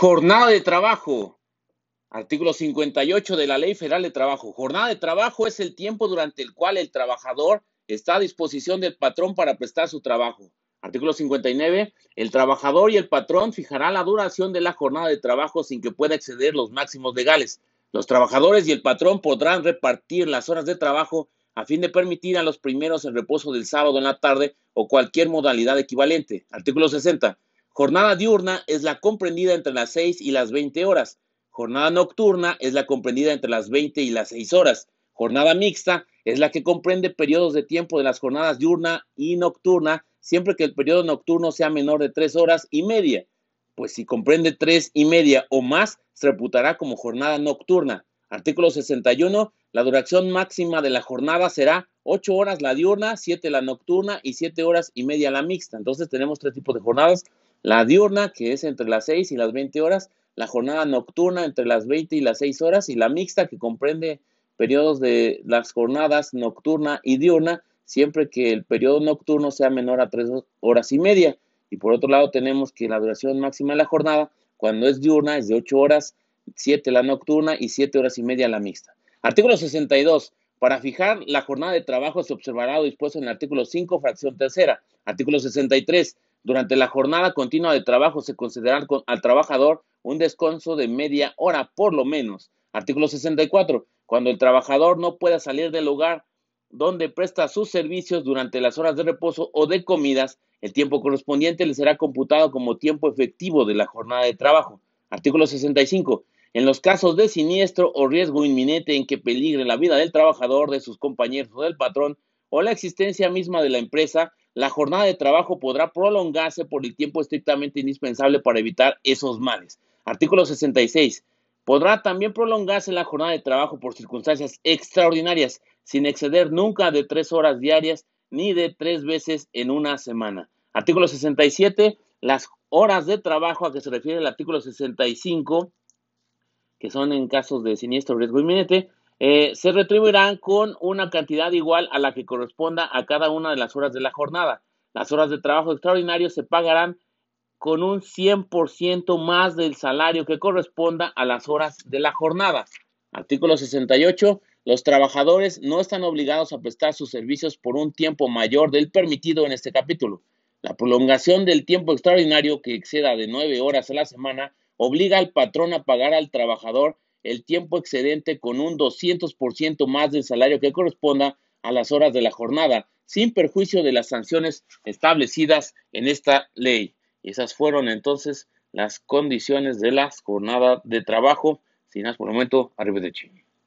Jornada de trabajo. Artículo 58 de la Ley Federal de Trabajo. Jornada de trabajo es el tiempo durante el cual el trabajador está a disposición del patrón para prestar su trabajo. Artículo 59. El trabajador y el patrón fijarán la duración de la jornada de trabajo sin que pueda exceder los máximos legales. Los trabajadores y el patrón podrán repartir las horas de trabajo a fin de permitir a los primeros el reposo del sábado en la tarde o cualquier modalidad equivalente. Artículo 60. Jornada diurna es la comprendida entre las 6 y las 20 horas. Jornada nocturna es la comprendida entre las 20 y las 6 horas. Jornada mixta es la que comprende periodos de tiempo de las jornadas diurna y nocturna, siempre que el periodo nocturno sea menor de 3 horas y media. Pues si comprende 3 y media o más, se reputará como jornada nocturna. Artículo 61. La duración máxima de la jornada será 8 horas la diurna, 7 la nocturna y 7 horas y media la mixta. Entonces tenemos tres tipos de jornadas. La diurna, que es entre las 6 y las 20 horas, la jornada nocturna entre las 20 y las 6 horas y la mixta, que comprende periodos de las jornadas nocturna y diurna, siempre que el periodo nocturno sea menor a 3 horas y media. Y por otro lado tenemos que la duración máxima de la jornada, cuando es diurna, es de 8 horas, 7 la nocturna y 7 horas y media la mixta. Artículo 62. Para fijar la jornada de trabajo se observará lo dispuesto en el artículo 5, fracción tercera. Artículo 63. Durante la jornada continua de trabajo se considerará al trabajador un descanso de media hora por lo menos. Artículo 64. Cuando el trabajador no pueda salir del lugar donde presta sus servicios durante las horas de reposo o de comidas, el tiempo correspondiente le será computado como tiempo efectivo de la jornada de trabajo. Artículo 65. En los casos de siniestro o riesgo inminente en que peligre la vida del trabajador, de sus compañeros o del patrón, o la existencia misma de la empresa, la jornada de trabajo podrá prolongarse por el tiempo estrictamente indispensable para evitar esos males. Artículo 66. Podrá también prolongarse la jornada de trabajo por circunstancias extraordinarias, sin exceder nunca de tres horas diarias ni de tres veces en una semana. Artículo 67. Las horas de trabajo a que se refiere el artículo 65 que son en casos de siniestro riesgo inminente, eh, se retribuirán con una cantidad igual a la que corresponda a cada una de las horas de la jornada. Las horas de trabajo extraordinario se pagarán con un 100% más del salario que corresponda a las horas de la jornada. Artículo 68. Los trabajadores no están obligados a prestar sus servicios por un tiempo mayor del permitido en este capítulo. La prolongación del tiempo extraordinario que exceda de nueve horas a la semana obliga al patrón a pagar al trabajador el tiempo excedente con un 200% más del salario que corresponda a las horas de la jornada, sin perjuicio de las sanciones establecidas en esta ley. Esas fueron entonces las condiciones de la jornada de trabajo. Sin más por el momento, arriba de Chile.